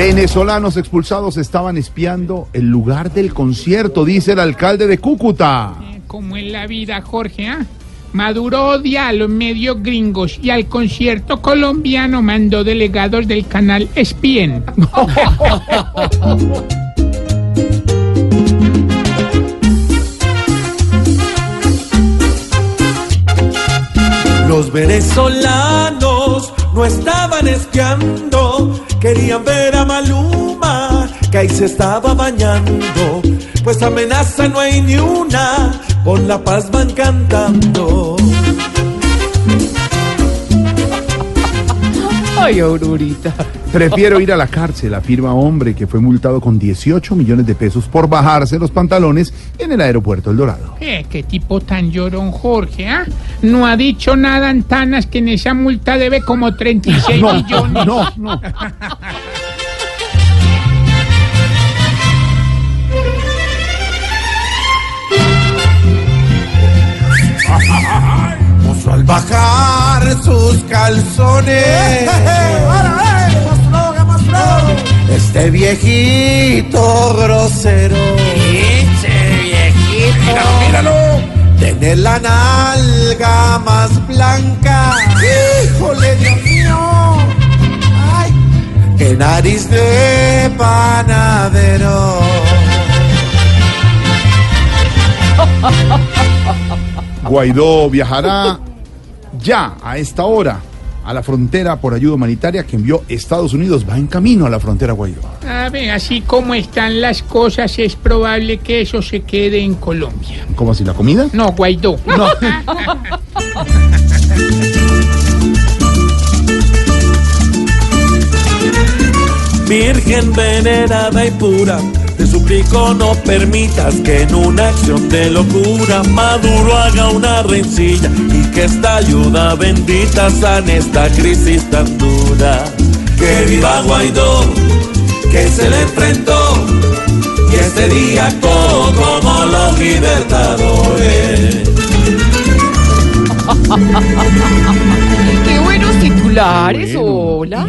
Venezolanos expulsados estaban espiando el lugar del concierto, dice el alcalde de Cúcuta. Como en la vida, Jorge, ¿ah? Maduro odia a los medios gringos y al concierto colombiano mandó delegados del canal ESPN. Los venezolanos no estaban espiando, querían ver a Maluma, que ahí se estaba bañando. Pues amenaza no hay ni una, por la paz van cantando. Ay, Aurorita. Prefiero ir a la cárcel, afirma hombre que fue multado con 18 millones de pesos por bajarse los pantalones en el aeropuerto El Dorado. Eh, qué tipo tan llorón, Jorge, ¿ah? No ha dicho nada Antanas que en esa multa debe como 36 millones. No, no. Al bajar sus calzones. Este viejito grosero. Este viejito. Míralo, míralo. Tiene la nalga más blanca. Híjole, Dios mío. Ay, qué nariz de panadero. Guaidó viajará ya a esta hora a la frontera por ayuda humanitaria que envió Estados Unidos. Va en camino a la frontera Guaidó. A ver, así como están las cosas, es probable que eso se quede en Colombia. ¿Cómo así la comida? No, Guaidó. No. Virgen venerada y pura, te suplico no permitas que en una acción de locura Maduro haga una rencilla y que esta ayuda bendita sane esta crisis tan dura. Que viva Guaidó, que se le enfrentó y este día actuó como los libertadores. Qué buenos titulares, hola.